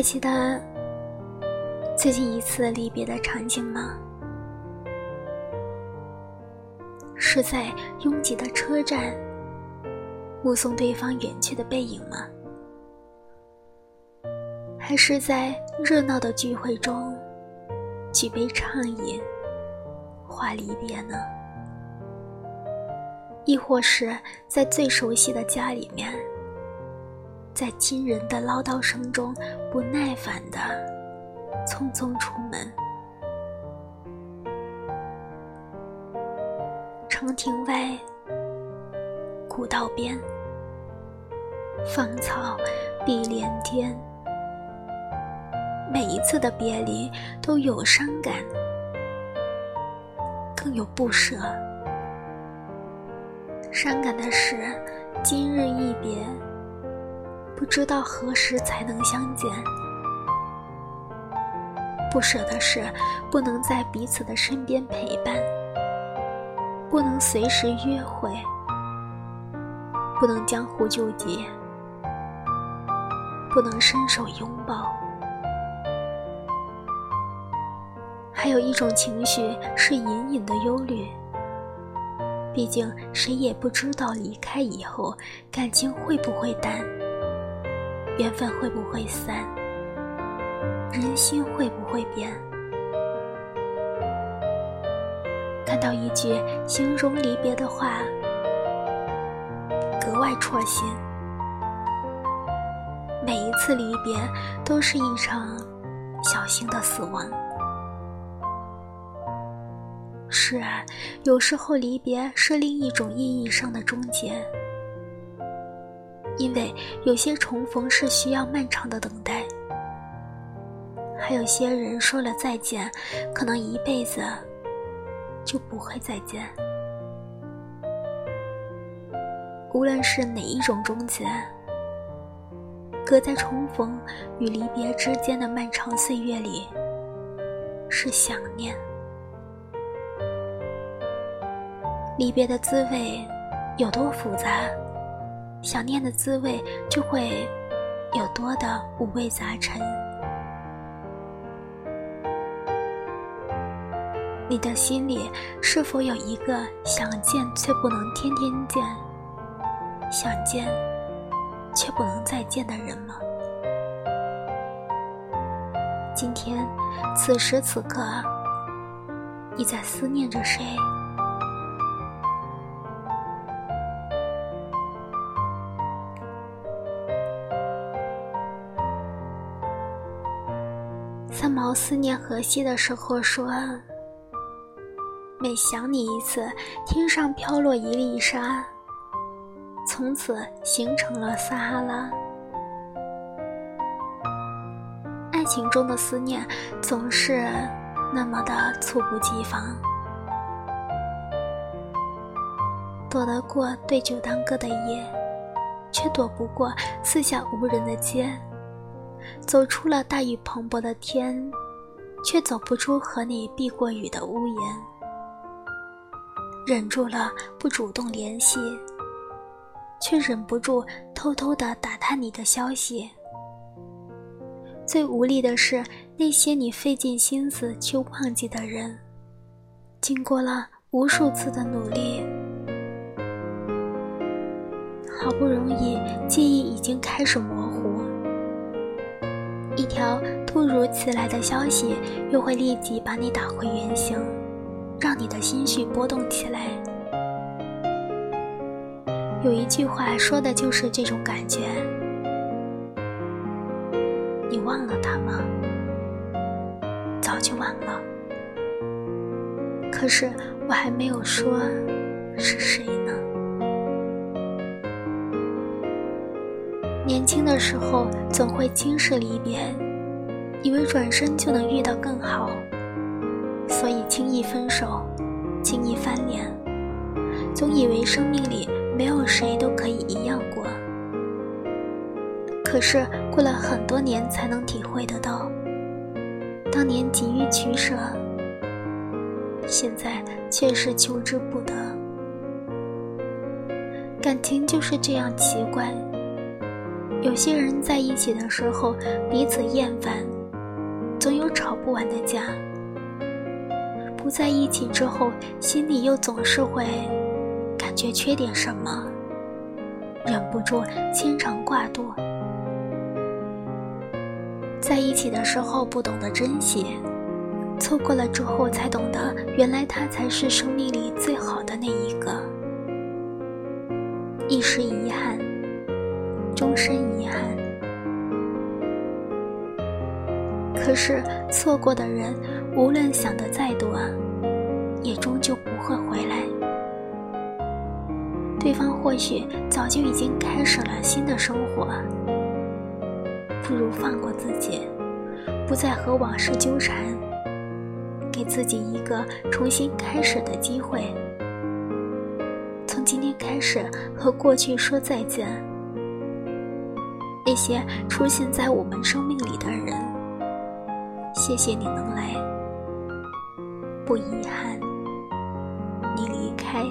还记得最近一次离别的场景吗？是在拥挤的车站，目送对方远去的背影吗？还是在热闹的聚会中，举杯畅饮，话离别呢？亦或是在最熟悉的家里面，在亲人的唠叨声中，不耐烦的匆匆出门？长亭外，古道边，芳草碧连天。每一次的别离都有伤感，更有不舍。伤感的是，今日一别，不知道何时才能相见；不舍的是，不能在彼此的身边陪伴，不能随时约会，不能江湖救急，不能伸手拥抱。还有一种情绪是隐隐的忧虑。毕竟谁也不知道离开以后感情会不会淡，缘分会不会散，人心会不会变。看到一句形容离别的话，格外戳心。每一次离别都是一场小心的死亡。是啊，有时候离别是另一种意义上的终结，因为有些重逢是需要漫长的等待，还有些人说了再见，可能一辈子就不会再见。无论是哪一种终结，隔在重逢与离别之间的漫长岁月里，是想念。离别的滋味有多复杂，想念的滋味就会有多的五味杂陈。你的心里是否有一个想见却不能天天见，想见却不能再见的人吗？今天，此时此刻，你在思念着谁？思念荷西的时候说：“每想你一次，天上飘落一粒沙，从此形成了撒哈拉。”爱情中的思念总是那么的猝不及防，躲得过对酒当歌的夜，却躲不过四下无人的街。走出了大雨磅礴的天，却走不出和你避过雨的屋檐。忍住了不主动联系，却忍不住偷偷的打探你的消息。最无力的是那些你费尽心思去忘记的人，经过了无数次的努力，好不容易记忆已经开始模糊。一条突如其来的消息，又会立即把你打回原形，让你的心绪波动起来。有一句话说的就是这种感觉。你忘了他吗？早就忘了。可是我还没有说是谁呢。年轻的时候总会轻视离别，以为转身就能遇到更好，所以轻易分手，轻易翻脸，总以为生命里没有谁都可以一样过。可是过了很多年才能体会得到，当年急于取舍，现在却是求之不得。感情就是这样奇怪。有些人在一起的时候彼此厌烦，总有吵不完的架；不在一起之后，心里又总是会感觉缺点什么，忍不住牵肠挂肚。在一起的时候不懂得珍惜，错过了之后才懂得，原来他才是生命里最好的那一个。一时遗憾。终身遗憾。可是错过的人，无论想的再多，也终究不会回来。对方或许早就已经开始了新的生活，不如放过自己，不再和往事纠缠，给自己一个重新开始的机会。从今天开始，和过去说再见。那些出现在我们生命里的人，谢谢你能来，不遗憾你离开。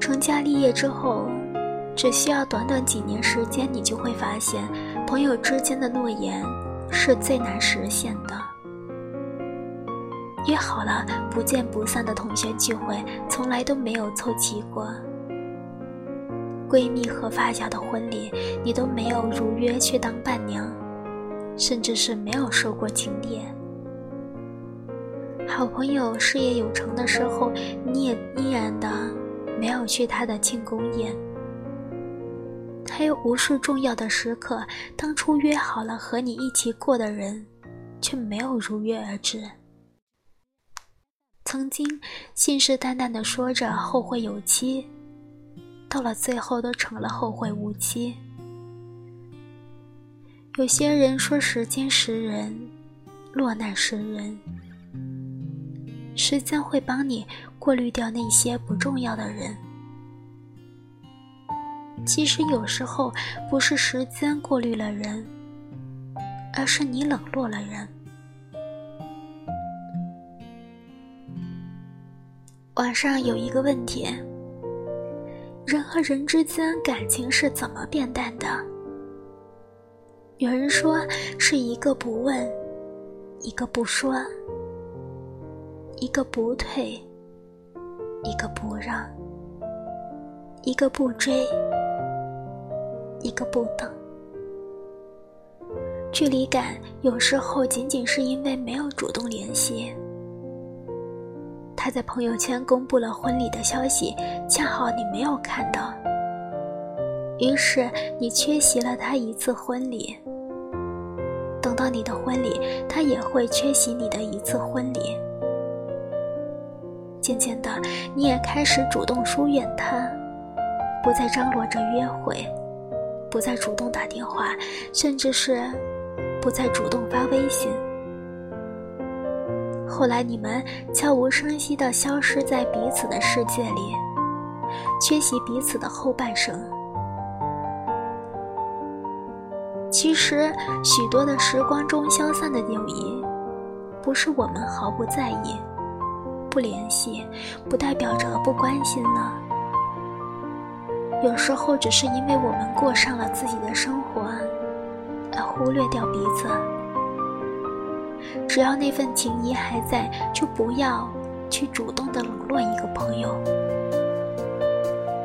成家立业之后，只需要短短几年时间，你就会发现，朋友之间的诺言是最难实现的。约好了不见不散的同学聚会，从来都没有凑齐过。闺蜜和发小的婚礼，你都没有如约去当伴娘，甚至是没有收过请帖。好朋友事业有成的时候，你也依然的没有去他的庆功宴。还有无数重要的时刻，当初约好了和你一起过的人，却没有如约而至。曾经信誓旦旦的说着后会有期。到了最后，都成了后会无期。有些人说时间识人，落难识人。时间会帮你过滤掉那些不重要的人。其实有时候不是时间过滤了人，而是你冷落了人。网上有一个问题。人和人之间感情是怎么变淡的？有人说是一个不问，一个不说，一个不退，一个不让，一个不追，一个不等。距离感有时候仅仅是因为没有主动联系。他在朋友圈公布了婚礼的消息，恰好你没有看到，于是你缺席了他一次婚礼。等到你的婚礼，他也会缺席你的一次婚礼。渐渐的，你也开始主动疏远他，不再张罗着约会，不再主动打电话，甚至是不再主动发微信。后来，你们悄无声息地消失在彼此的世界里，缺席彼此的后半生。其实，许多的时光中消散的友谊，不是我们毫不在意、不联系，不代表着不关心呢。有时候，只是因为我们过上了自己的生活，而忽略掉彼此。只要那份情谊还在，就不要去主动的冷落一个朋友。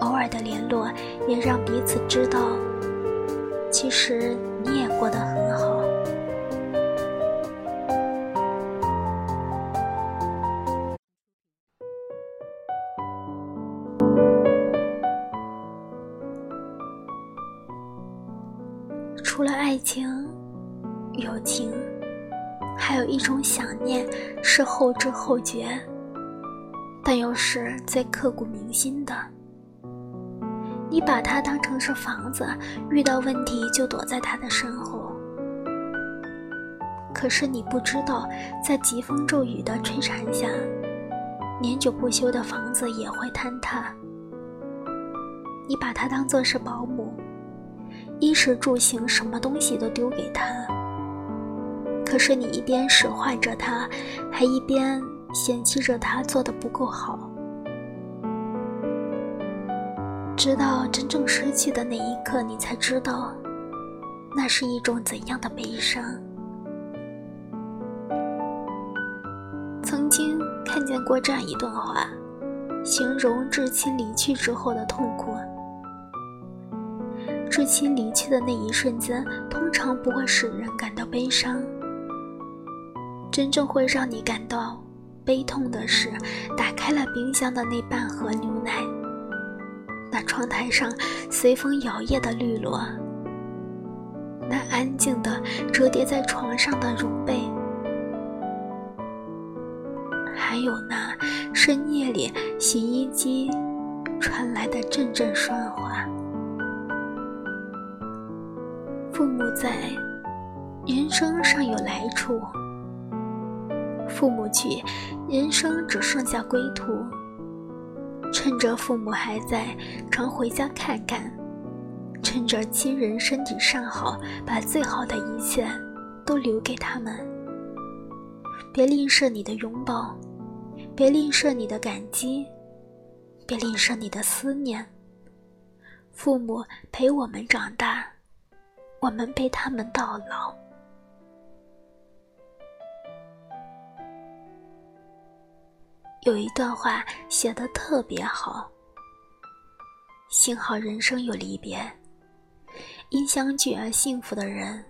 偶尔的联络，也让彼此知道，其实你也过得很好。后知后觉，但又是最刻骨铭心的。你把它当成是房子，遇到问题就躲在它的身后。可是你不知道，在疾风骤雨的摧残下，年久不修的房子也会坍塌。你把它当做是保姆，衣食住行什么东西都丢给他。可是你一边使唤着他，还一边嫌弃着他做的不够好。直到真正失去的那一刻，你才知道，那是一种怎样的悲伤。曾经看见过这样一段话，形容至亲离去之后的痛苦。至亲离去的那一瞬间，通常不会使人感到悲伤。真正会让你感到悲痛的是，打开了冰箱的那半盒牛奶，那窗台上随风摇曳的绿萝，那安静的折叠在床上的绒被，还有那深夜里洗衣机传来的阵阵喧哗。父母在，人生尚有来处。父母去，人生只剩下归途。趁着父母还在，常回家看看；趁着亲人身体尚好，把最好的一切都留给他们。别吝啬你的拥抱，别吝啬你的感激，别吝啬你的思念。父母陪我们长大，我们陪他们到老。有一段话写的特别好。幸好人生有离别，因相聚而幸福的人，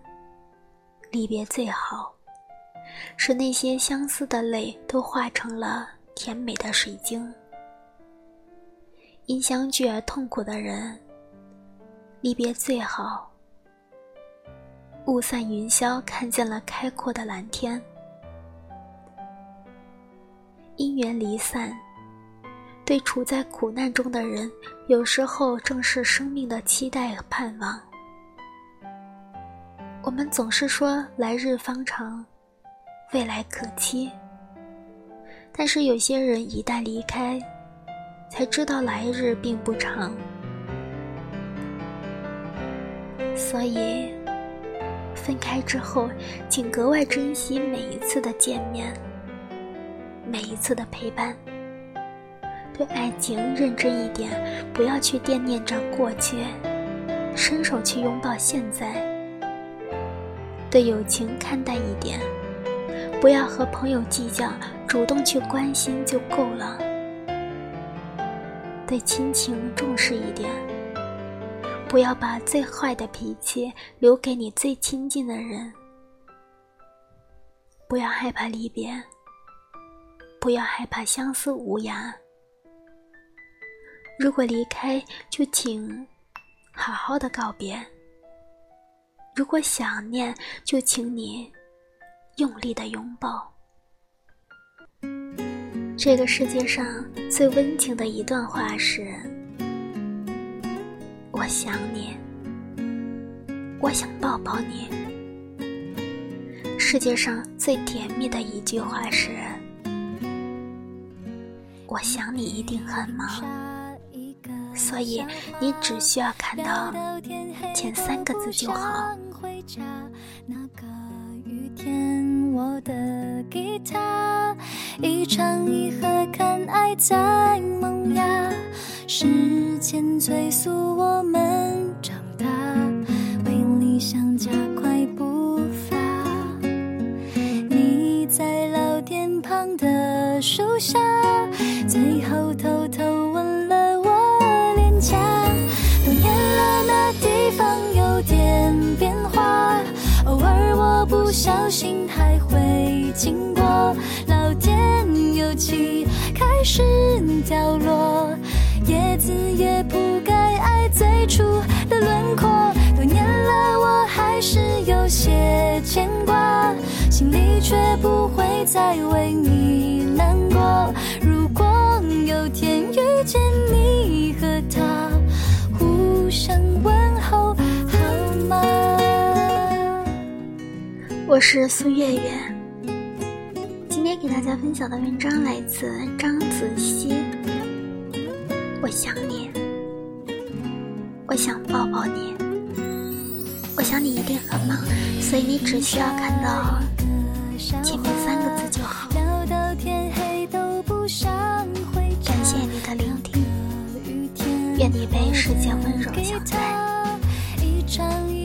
离别最好，使那些相思的泪都化成了甜美的水晶。因相聚而痛苦的人，离别最好，雾散云消，看见了开阔的蓝天。因缘离散，对处在苦难中的人，有时候正是生命的期待和盼望。我们总是说来日方长，未来可期。但是有些人一旦离开，才知道来日并不长。所以，分开之后，请格外珍惜每一次的见面。每一次的陪伴，对爱情认真一点，不要去惦念着过去，伸手去拥抱现在。对友情看淡一点，不要和朋友计较，主动去关心就够了。对亲情重视一点，不要把最坏的脾气留给你最亲近的人。不要害怕离别。不要害怕相思无涯。如果离开，就请好好的告别；如果想念，就请你用力的拥抱。这个世界上最温情的一段话是：“我想你，我想抱抱你。”世界上最甜蜜的一句话是。我想你一定很忙，所以你只需要看到前三个字就好。我的吉他，一唱一和，看爱在萌芽，时间催促我们长大，为理想加快步伐。你在老店旁的树下。不小心还会经过，老天有气开始掉落，叶子也不该爱最初的轮廓，多年了我还是有些牵挂，心里却不会再为你难过。如果有天遇见你和他，互相问我是苏月月，今天给大家分享的文章来自张子熙。我想你，我想抱抱你，我想你一定很忙，所以你只需要看到前面三个字就好。感谢你的聆听，愿你被。世间温柔相待。